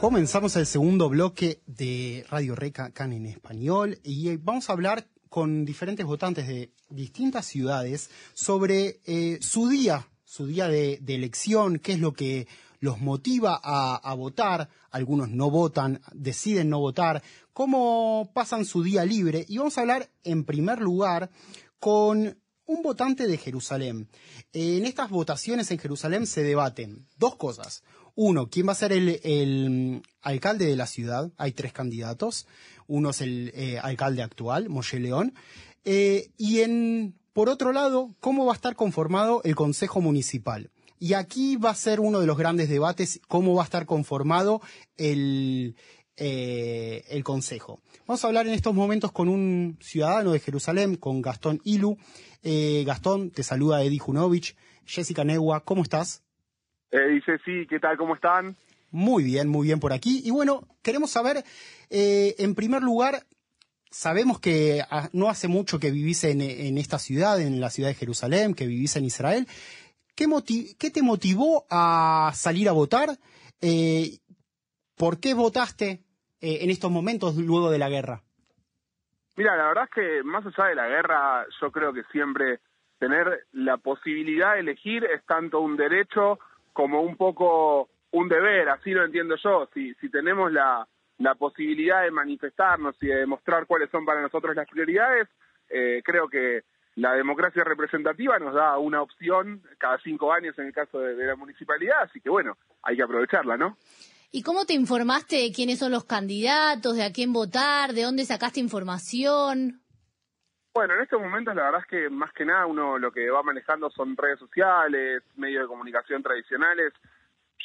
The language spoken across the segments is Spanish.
Comenzamos el segundo bloque de Radio Reca Can en español y vamos a hablar con diferentes votantes de distintas ciudades sobre eh, su día, su día de, elección, qué es lo que los motiva a, votar, algunos no votan, deciden no votar, cómo pasan su día libre y vamos a hablar en primer lugar con un votante de Jerusalén. En estas votaciones en Jerusalén se debaten dos cosas. Uno, ¿quién va a ser el, el alcalde de la ciudad? Hay tres candidatos. Uno es el eh, alcalde actual, Moshe León. Eh, y en, por otro lado, ¿cómo va a estar conformado el Consejo Municipal? Y aquí va a ser uno de los grandes debates, cómo va a estar conformado el, eh, Consejo. Vamos a hablar en estos momentos con un ciudadano de Jerusalén, con Gastón Ilu. Gastón, te saluda Eddie Junovich. Jessica Negua, ¿cómo estás? Eh, dice, sí, ¿qué tal? ¿Cómo están? Muy bien, muy bien por aquí. Y bueno, queremos saber, eh, en primer lugar, sabemos que no hace mucho que vivís en, en, esta ciudad, en la ciudad de Jerusalén, que vivís en Israel. ¿Qué, qué te motivó a salir a votar? Eh, ¿Por qué votaste en estos momentos luego de la guerra? Mira, la verdad es que más allá de la guerra, yo creo que siempre tener la posibilidad de elegir es tanto un derecho como un poco un deber, así lo entiendo yo. Si, si tenemos la, la posibilidad de manifestarnos y de demostrar cuáles son para nosotros las prioridades, eh, creo que la democracia representativa nos da una opción cada cinco años en el caso de, de, la municipalidad, así que bueno, hay que aprovecharla, ¿no? ¿Y cómo te informaste de quiénes son los candidatos, de a quién votar, de dónde sacaste información? Bueno, en estos momentos la verdad es que más que nada uno lo que va manejando son redes sociales, medios de comunicación tradicionales.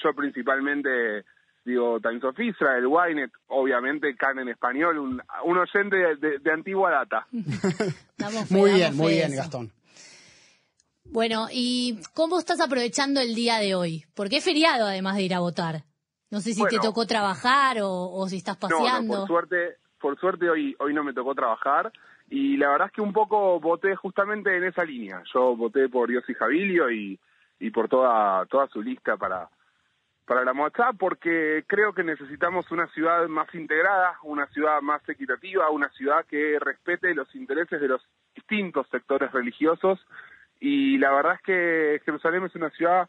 Yo principalmente digo Times of Israel, Wynet, obviamente Can en español, un, un oyente de, de, de, antigua data. muy bien, muy bien, Gastón. Bueno, ¿y cómo estás aprovechando el día de hoy? Porque es feriado además de ir a votar. No sé si bueno, te tocó trabajar o, o, si estás paseando. No, no, por suerte, por suerte hoy, hoy no me tocó trabajar y la verdad es que un poco voté justamente en esa línea. Yo voté por Yossi Jabilio y, y por toda, toda su lista para, para la Moachá porque creo que necesitamos una ciudad más integrada, una ciudad más equitativa, una ciudad que respete los intereses de los distintos sectores religiosos y la verdad es que Jerusalén es una ciudad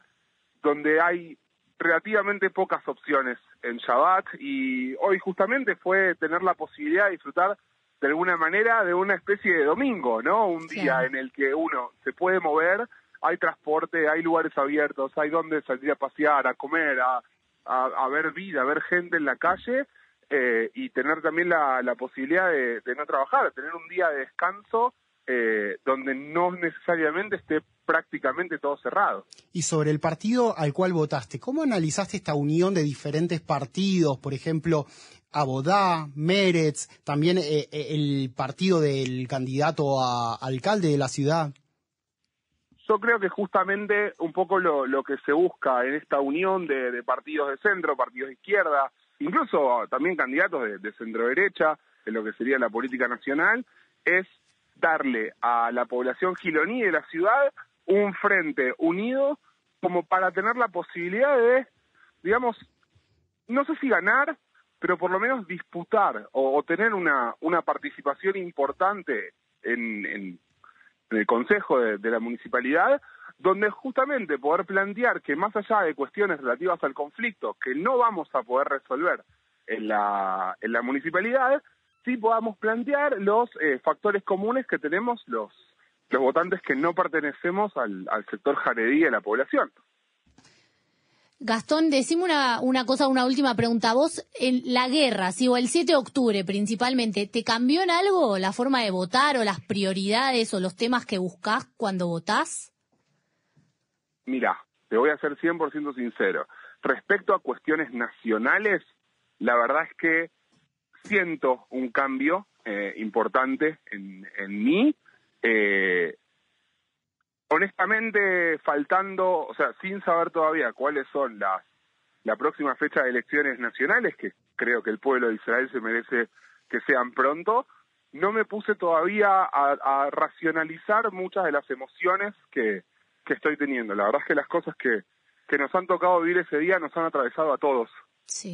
donde hay relativamente pocas opciones en Shabbat y hoy justamente fue tener la posibilidad de disfrutar de alguna manera de una especie de domingo, ¿no? Un día sí. en el que uno se puede mover, hay transporte, hay lugares abiertos, hay donde salir a pasear, a comer, a, a, a ver vida, a ver gente en la calle eh, y tener también la, la posibilidad de, de, no trabajar, tener un día de descanso eh, donde no necesariamente esté prácticamente todo cerrado. Y sobre el partido al cual votaste, ¿cómo analizaste esta unión de diferentes partidos? Por ejemplo, Abodá, Meretz, también eh, el partido del candidato a alcalde de la ciudad. Yo creo que justamente un poco lo, lo que se busca en esta unión de, de, partidos de centro, partidos de izquierda, incluso también candidatos de, de centro derecha, en lo que sería la política nacional, es darle a la población giloní de la ciudad un frente unido como para tener la posibilidad de, digamos, no sé si ganar, pero por lo menos disputar o, tener una, una participación importante en, en, en el Consejo de, de, la Municipalidad, donde justamente poder plantear que más allá de cuestiones relativas al conflicto que no vamos a poder resolver en la, en la municipalidad, sí podamos plantear los eh, factores comunes que tenemos los, los votantes que no pertenecemos al, al sector jaredí de la población. Gastón, decime una, una cosa, una última pregunta. ¿Vos, en la guerra, sí, o el 7 de octubre principalmente, ¿te cambió en algo la forma de votar o las prioridades o los temas que buscás cuando votás? Mira, te voy a ser 100% sincero. Respecto a cuestiones nacionales, la verdad es que siento un cambio eh, importante en, en mí. Eh, honestamente, faltando, o sea, sin saber todavía cuáles son las la próxima fecha de elecciones nacionales, que creo que el pueblo de Israel se merece que sean pronto, no me puse todavía a, a racionalizar muchas de las emociones que, que estoy teniendo. La verdad es que las cosas que, que nos han tocado vivir ese día nos han atravesado a todos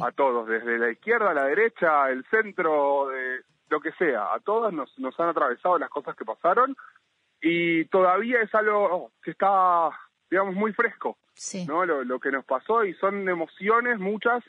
a todos, desde la izquierda a la derecha, el centro, de, lo que sea, a todos nos, nos han atravesado las cosas que pasaron y todavía es algo que está, digamos, muy fresco, ¿no? Lo, que nos pasó y son emociones muchas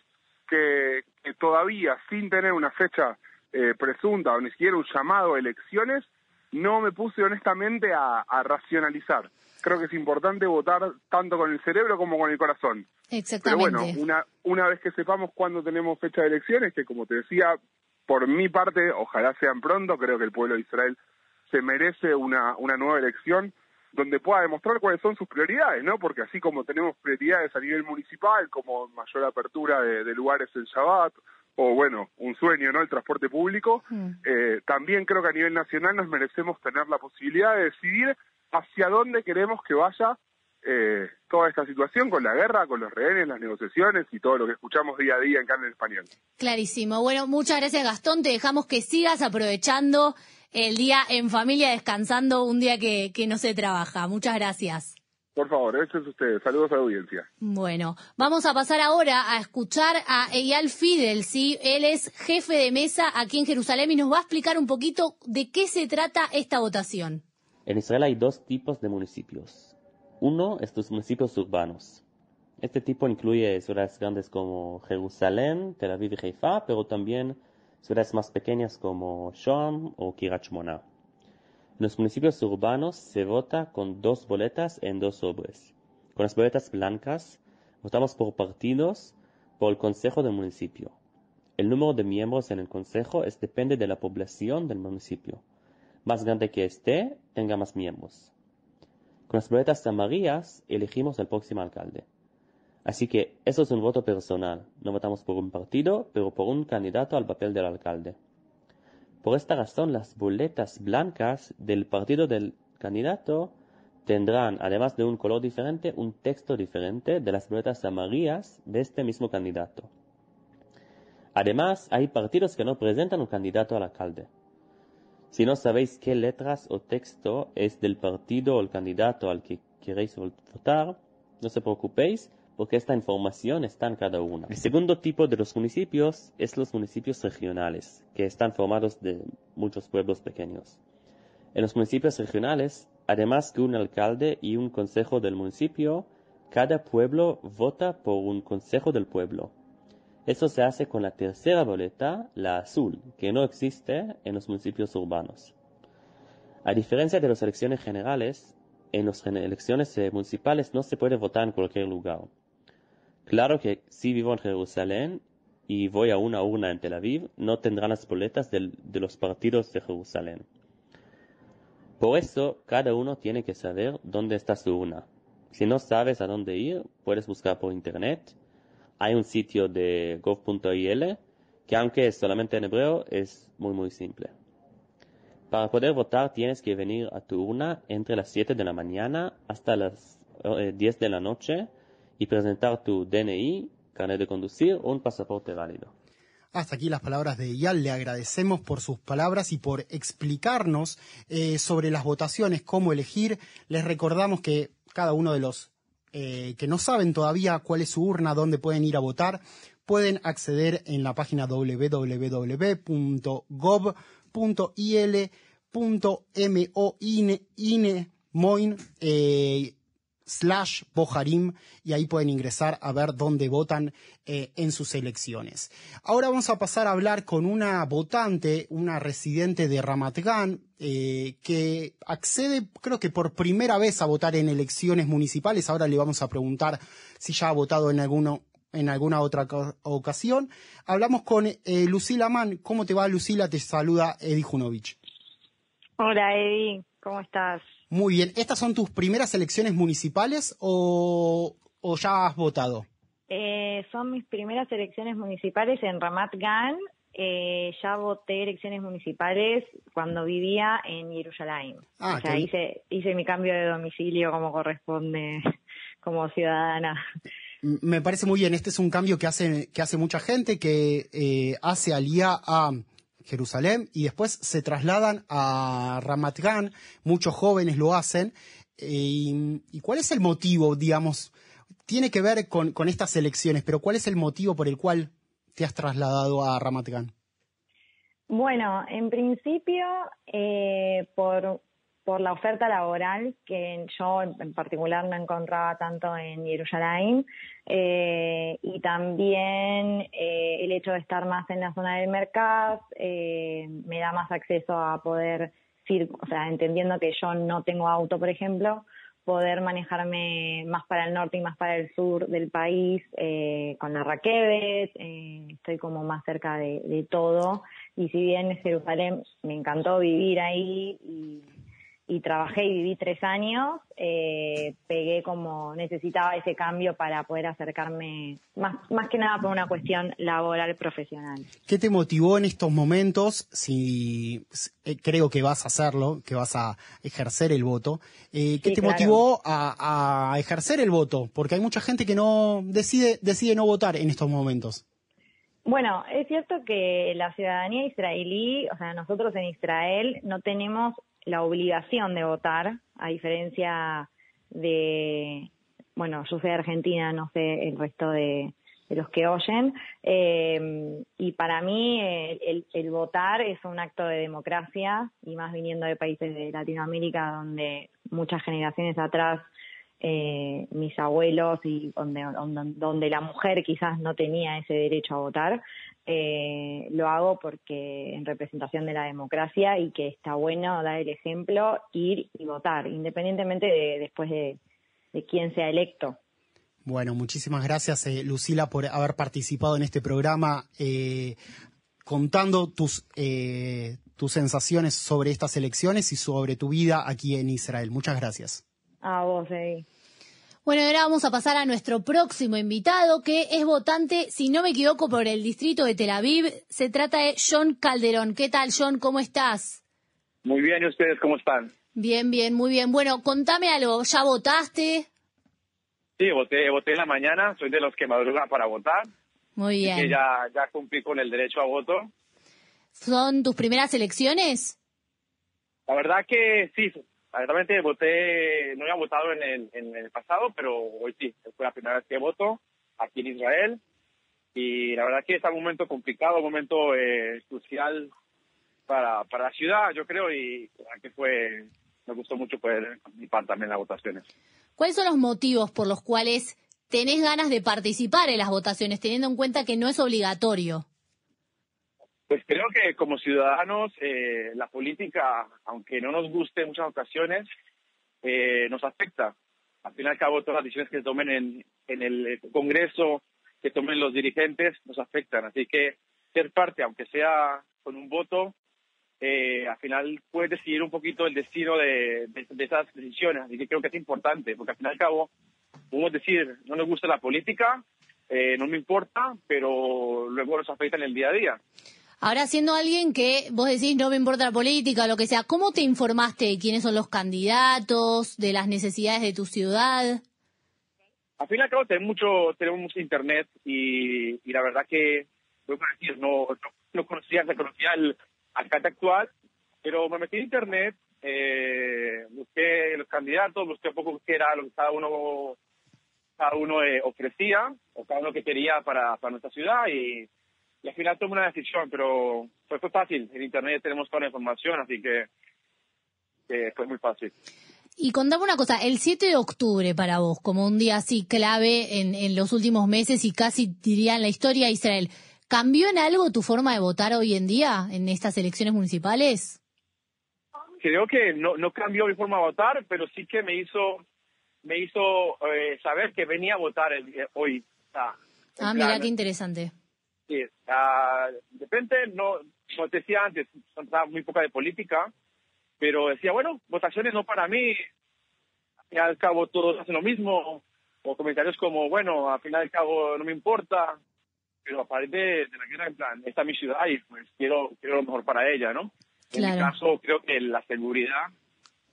que, todavía, sin tener una fecha eh, presunta o ni siquiera un llamado a elecciones, no me puse honestamente a, racionalizar. Creo que es importante votar tanto con el cerebro como con el corazón. Exactamente. Pero bueno, una, una vez que sepamos cuándo tenemos fecha de elecciones, que como te decía, por mi parte, ojalá sean pronto, creo que el pueblo de Israel se merece una, una nueva elección donde pueda demostrar cuáles son sus prioridades, ¿no? Porque así como tenemos prioridades a nivel municipal, como mayor apertura de, de lugares en Shabbat, o bueno, un sueño, ¿no? El transporte público. Mm. Eh, también creo que a nivel nacional nos merecemos tener la posibilidad de decidir hacia dónde queremos que vaya eh, toda esta situación con la guerra, con los rehenes, las negociaciones y todo lo que escuchamos día a día en Carne Español. Clarísimo. Bueno, muchas gracias Gastón. Te dejamos que sigas aprovechando el día en familia, descansando un día que, que no se trabaja. Muchas gracias. Por favor, eso es ustedes. Saludos a la audiencia. Bueno, vamos a pasar ahora a escuchar a Eyal Fidel, ¿sí? Él es jefe de mesa aquí en Jerusalén y nos va a explicar un poquito de qué se trata esta votación. En Israel hay dos tipos de municipios. Uno es los municipios urbanos. Este tipo incluye ciudades grandes como Jerusalén, Tel Aviv y Haifa, pero también ciudades más pequeñas como Shoam o Kiryat. En los municipios urbanos se vota con dos boletas en dos sobres. Con las boletas blancas votamos por partidos por el consejo del municipio. El número de miembros en el consejo es depende de la población del municipio. Más grande que esté, tenga más miembros. Con las boletas amarillas elegimos al próximo alcalde. Así que eso es un voto personal. No votamos por un partido, pero por un candidato al papel del alcalde. Por esta razón, las boletas blancas del partido del candidato tendrán, además de un color diferente, un texto diferente de las boletas amarillas de este mismo candidato. Además, hay partidos que no presentan un candidato al alcalde. Si no sabéis qué letras o texto es del partido o el candidato al que queréis votar, no se preocupéis, porque esta información está en cada una. El segundo tipo de los municipios es los municipios regionales, que están formados de muchos pueblos pequeños. En los municipios regionales, además que un alcalde y un consejo del municipio, cada pueblo vota por un consejo del pueblo. Eso se hace con la tercera boleta, la azul, que no existe en los municipios urbanos. A diferencia de las elecciones generales, en las elecciones municipales no se puede votar en cualquier lugar. Claro que si vivo en Jerusalén y voy a una urna en Tel Aviv, no tendrán las boletas de los partidos de Jerusalén. Por eso, cada uno tiene que saber dónde está su urna. Si no sabes a dónde ir, puedes buscar por internet. Hay un sitio de gov.il que aunque es solamente en hebreo, es muy muy simple. Para poder votar tienes que venir a tu urna entre las 7 de la mañana hasta las 10 eh, de la noche y presentar tu DNI, carnet de conducir o un pasaporte válido. Hasta aquí las palabras de Yal. Le agradecemos por sus palabras y por explicarnos eh, sobre las votaciones, cómo elegir. Les recordamos que cada uno de los eh, que no saben todavía cuál es su urna, dónde pueden ir a votar, pueden acceder en la página www.gov.il.moin slash Bojarim y ahí pueden ingresar a ver dónde votan eh, en sus elecciones. Ahora vamos a pasar a hablar con una votante, una residente de Ramat Gan, eh, que accede creo que por primera vez a votar en elecciones municipales. Ahora le vamos a preguntar si ya ha votado en alguno en alguna otra ocasión. Hablamos con eh, Lucila Mann. ¿Cómo te va, Lucila? Te saluda Edi Junovich. Hola, Edi. ¿Cómo estás? Muy bien. ¿Estas son tus primeras elecciones municipales o, ya has votado? Eh, son mis primeras elecciones municipales en Ramat Gan. Eh, ya voté elecciones municipales cuando vivía en Jerusalén. Ah, o sea, hice, hice mi cambio de domicilio como corresponde como ciudadana. Me parece muy bien. Este es un cambio que hace, que hace mucha gente, que eh, hace alía a Jerusalén y después se trasladan a Ramat Gan, muchos jóvenes lo hacen. Eh, y, cuál es el motivo, digamos? Tiene que ver con, estas elecciones, pero ¿cuál es el motivo por el cual te has trasladado a Ramat Bueno, en principio, eh, por, por la oferta laboral, que yo en particular no encontraba tanto en Jerusalén, eh, y también eh, el hecho de estar más en la zona del mercado me da más acceso a poder, o sea, entendiendo que yo no tengo auto, por ejemplo, poder manejarme más para el norte y más para el sur del país eh, con la Raquevet, eh, estoy como más cerca de, de, todo. Y si bien Jerusalén me encantó vivir ahí y y trabajé y viví tres años, eh, pegué como necesitaba ese cambio para poder acercarme, más, más que nada por una cuestión laboral profesional. ¿Qué te motivó en estos momentos, si eh, creo que vas a hacerlo, que vas a ejercer el voto, eh, qué te motivó a, a, ejercer el voto? Porque hay mucha gente que no decide, decide no votar en estos momentos. Bueno, es cierto que la ciudadanía israelí, o sea, nosotros en Israel no tenemos la obligación de votar, a diferencia de, bueno, yo soy Argentina, no sé el resto de, los que oyen, eh, y para mí el, el, votar es un acto de democracia, y más viniendo de países de Latinoamérica donde muchas generaciones atrás eh, mis abuelos y donde, donde, la mujer quizás no tenía ese derecho a votar, eh, lo hago porque en representación de la democracia y que está bueno dar el ejemplo, ir y votar, independientemente de después de, quién sea electo. Bueno, muchísimas gracias, eh, Lucila, por haber participado en este programa eh, contando tus, tus sensaciones sobre estas elecciones y sobre tu vida aquí en Israel. Muchas gracias. A vos, Eddie. Bueno, ahora vamos a pasar a nuestro próximo invitado, que es votante, si no me equivoco, por el distrito de Tel Aviv. Se trata de John Calderón. ¿Qué tal, John? ¿Cómo estás? Muy bien, ¿y ustedes cómo están? Bien, bien, muy bien. Bueno, contame algo. ¿Ya votaste? Sí, voté, voté en la mañana. Soy de los que madrugan para votar. Muy bien. Que ya, ya cumplí con el derecho a voto. ¿Son tus primeras elecciones? La verdad que sí, realmente voté, no había votado en el, pasado, pero hoy sí, fue la primera vez que voto aquí en Israel. Y la verdad que es un momento complicado, un momento eh, crucial para, para la ciudad, yo creo, y que fue, me gustó mucho poder participar también en las votaciones. ¿Cuáles son los motivos por los cuales tenés ganas de participar en las votaciones, teniendo en cuenta que no es obligatorio? Pues creo que como ciudadanos eh, la política, aunque no nos guste en muchas ocasiones, eh, nos afecta. Al fin y al cabo, todas las decisiones que se tomen en, en el Congreso, que tomen los dirigentes, nos afectan. Así que ser parte, aunque sea con un voto, eh, al final puede decidir un poquito el destino de, esas decisiones. Así que creo que es importante, porque al fin y al cabo podemos decir, no nos gusta la política, no me importa, pero luego nos afecta en el día a día. Ahora, siendo alguien que vos decís no me importa la política lo que sea, ¿cómo te informaste de quiénes son los candidatos, de las necesidades de tu ciudad? Al fin y al cabo tenemos mucho, tenemos mucho internet y, la verdad que, voy a decir, no, no, conocía, se conocía el alcalde actual, pero me metí en internet, eh, busqué los candidatos, busqué un poco qué era lo que cada uno cada uno eh, ofrecía o cada uno que quería para, para nuestra ciudad y y al final tomé una decisión, pero fue, fácil. En Internet tenemos toda la información, así que, fue muy fácil. Y contame una cosa, el 7 de octubre para vos, como un día así clave en, en los últimos meses y casi diría en la historia de Israel, ¿cambió en algo tu forma de votar hoy en día en estas elecciones municipales? Creo que no, no cambió mi forma de votar, pero sí que me hizo me hizo eh, saber que venía a votar el, hoy. ah, mira, qué interesante. Sí, uh, de repente, no, como te decía antes, estaba muy poca de política, pero decía, bueno, votaciones no para mí, al final al cabo todos hacen lo mismo, o comentarios como, bueno, al final al cabo no me importa, pero aparte de, de la guerra, en plan, esta es mi ciudad y pues quiero, quiero lo mejor para ella, ¿no? En mi caso, creo que la seguridad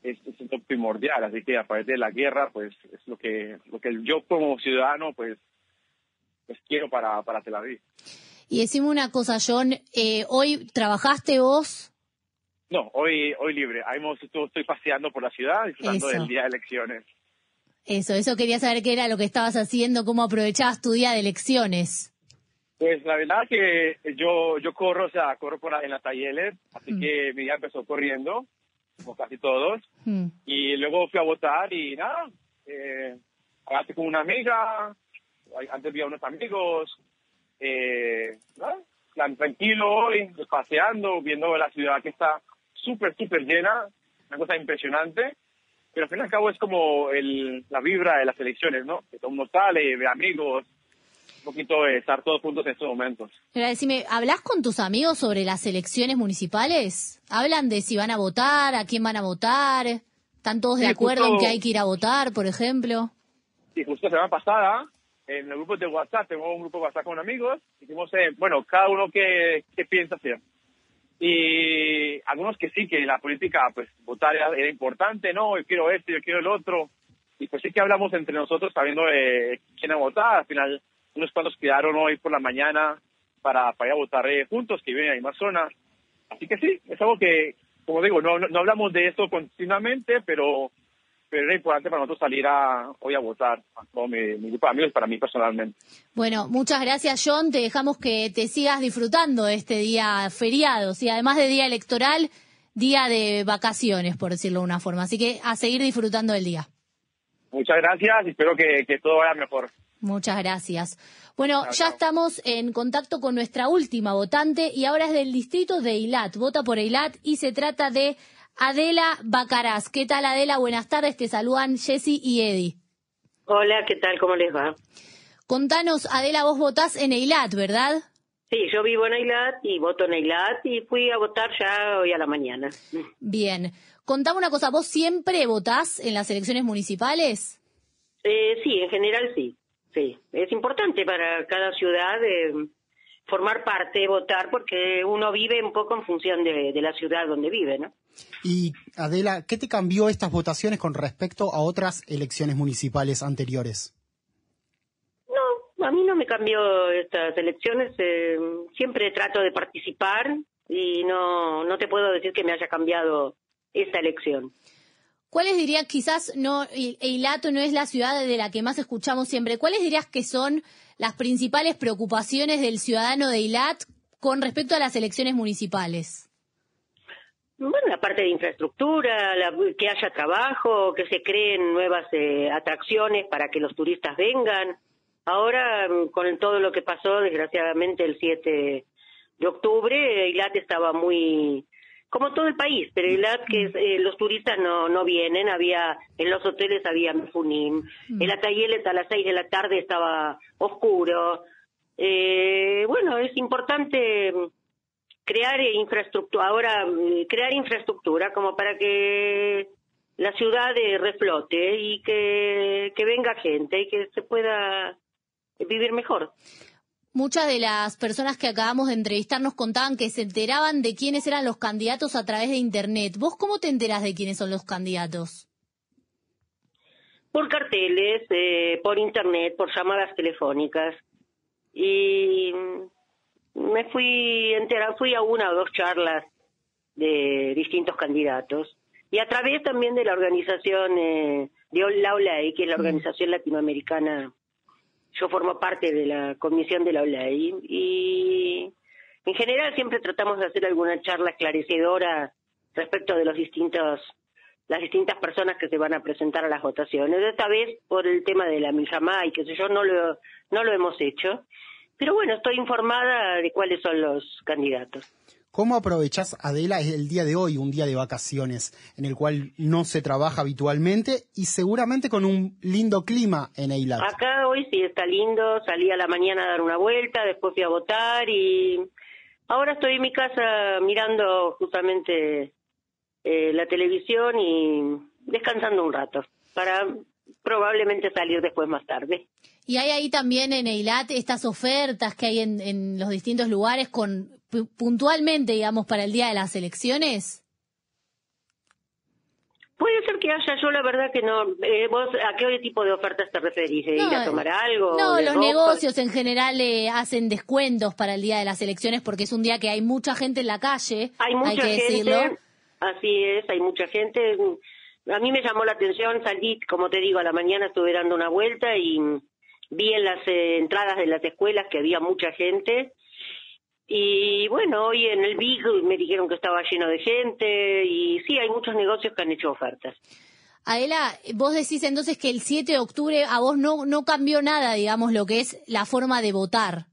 es, es primordial, así que aparte de la guerra, pues es lo que, lo que yo como ciudadano, pues quiero para, para Tel Aviv. Y decime una cosa, John, eh, ¿hoy trabajaste vos? No, hoy hoy libre. estoy paseando por la ciudad disfrutando del día de elecciones. Eso, eso quería saber qué era lo que estabas haciendo, cómo aprovechabas tu día de elecciones. Pues la verdad que yo yo corro, o sea, corro por en la talleres, así mm. que mi día empezó corriendo, como casi todos, mm. y luego fui a votar y nada, eh, con una amiga, antes vi a unos amigos, eh, tranquilo hoy, paseando, viendo la ciudad que está súper, súper llena, una cosa impresionante, pero al fin y al cabo es como el, la vibra de las elecciones, ¿no? Que todo el mundo sale, ve amigos, un poquito de estar todos juntos en estos momentos. Pero decime, ¿hablas con tus amigos sobre las elecciones municipales? ¿Hablan de si van a votar, a quién van a votar? ¿Están todos de acuerdo en que hay que ir a votar, por ejemplo? Sí, justo la semana pasada, en el grupo de WhatsApp, tengo un grupo de WhatsApp con amigos, dijimos, eh, bueno, cada uno qué, qué piensa hacer. Y algunos que sí, que la política, pues votar era, importante, no, yo quiero esto, yo quiero el otro. Y pues sí que hablamos entre nosotros sabiendo eh, quién a votar. Al final, unos cuantos quedaron hoy por la mañana para, para ir a votar eh, juntos, que viven ahí más zonas. Así que sí, es algo que, como digo, no, no, hablamos de esto continuamente, pero pero era importante para nosotros salir a, hoy a votar, con mi, mi, grupo de amigos, para mí personalmente. Bueno, muchas gracias John, te dejamos que te sigas disfrutando de este día feriado, y además de día electoral, día de vacaciones, por decirlo de una forma, así que a seguir disfrutando del día. Muchas gracias y espero que, que todo vaya mejor. Muchas gracias. Bueno, ya estamos en contacto con nuestra última votante y ahora es del distrito de Eilat. Vota por Eilat y se trata de Adela Bacaraz. ¿Qué tal Adela? Buenas tardes, te saludan Jessy y Eddie. Hola, ¿qué tal? ¿Cómo les va? Contanos, Adela, vos votás en Eilat, ¿verdad? Sí, yo vivo en Eilat y voto en Eilat y fui a votar ya hoy a la mañana. Bien. Contame una cosa, ¿vos siempre votás en las elecciones municipales? Eh, sí, en general sí. Sí, es importante para cada ciudad eh, formar parte, votar, porque uno vive un poco en función de, la ciudad donde vive, ¿no? Y Adela, ¿qué te cambió estas votaciones con respecto a otras elecciones municipales anteriores? No, a mí no me cambió estas elecciones. Eh, siempre trato de participar y no, no te puedo decir que me haya cambiado esta elección. ¿Cuáles dirías, quizás no, Eilato no es la ciudad de la que más escuchamos siempre, ¿cuáles dirías que son las principales preocupaciones del ciudadano de Eilat con respecto a las elecciones municipales? Bueno, la parte de infraestructura, que haya trabajo, que se creen nuevas eh, atracciones para que los turistas vengan. Ahora, mm, con todo lo que pasó, desgraciadamente, el 7 de octubre, Eilat estaba muy como todo el país, pero el que eh, los turistas no, no vienen, había, en los hoteles había funim, mm. el Atayeles a las seis de la tarde estaba oscuro. Eh, bueno, es importante crear infraestructura, ahora crear infraestructura como para que la ciudad reflote y que, que venga gente y que se pueda vivir mejor. Muchas de las personas que acabamos de entrevistar nos contaban que se enteraban de quiénes eran los candidatos a través de Internet. ¿Vos cómo te enterás de quiénes son los candidatos? Por carteles, eh, por Internet, por llamadas telefónicas. Y me fui fui a una o dos charlas de distintos candidatos. Y a través también de la organización eh, de la OLAI, que es la mm. organización latinoamericana yo formo parte de la comisión de la OLAI y en general siempre tratamos de hacer alguna charla esclarecedora respecto de los distintos las distintas personas que se van a presentar a las votaciones. Esta vez por el tema de la Mijamá y qué sé yo no lo no lo hemos hecho, pero bueno, estoy informada de cuáles son los candidatos. ¿Cómo aprovechás, Adela, el día de hoy, un día de vacaciones, en el cual no se trabaja habitualmente y seguramente con un lindo clima en Eilat? Acá hoy sí está lindo, salí a la mañana a dar una vuelta, después fui a votar y ahora estoy en mi casa mirando justamente eh, la televisión y descansando un rato para probablemente salir después más tarde. Y hay ahí también en Eilat estas ofertas que hay en, en los distintos lugares con puntualmente, digamos, para el día de las elecciones? Puede ser que haya, yo la verdad que no. Eh, ¿Vos a qué tipo de ofertas te referís? ¿Ir a tomar algo? No, los negocios en general le hacen descuentos para el día de las elecciones porque es un día que hay mucha gente en la calle. Hay mucha que gente, decirlo. así es, hay mucha gente. A mí me llamó la atención, salí, como te digo, a la mañana estuve dando una vuelta y vi en las eh, entradas de las escuelas que había mucha gente. Y bueno, hoy en el Big me dijeron que estaba lleno de gente y sí, hay muchos negocios que han hecho ofertas. Aela, vos decís entonces que el 7 de octubre a vos no, no cambió nada, digamos, lo que es la forma de votar.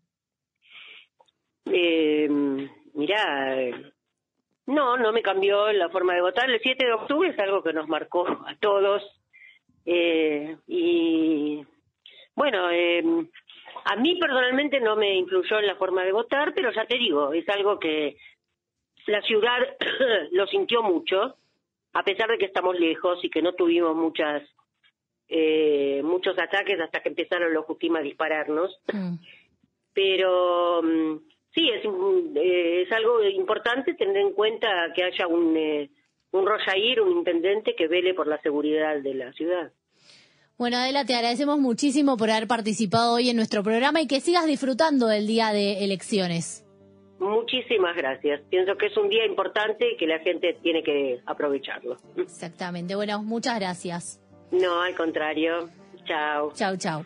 Eh, mirá, no, no me cambió la forma de votar. El 7 de octubre es algo que nos marcó a todos. Eh, y bueno, eh, a mí personalmente no me influyó en la forma de votar, pero ya te digo, es algo que la ciudad lo sintió mucho a pesar de que estamos lejos y que no tuvimos muchas eh, muchos ataques hasta que empezaron los Jutima a dispararnos. Mm. Pero mm, sí, es, eh, es algo importante tener en cuenta que haya un, eh, un Rojair, un intendente que vele por la seguridad de la ciudad. Bueno, Adela, te agradecemos muchísimo por haber participado hoy en nuestro programa y que sigas disfrutando del día de elecciones. Muchísimas gracias. Pienso que es un día importante y que la gente tiene que aprovecharlo. Exactamente. Bueno, muchas gracias. No, al contrario. Chao. Chao, chao.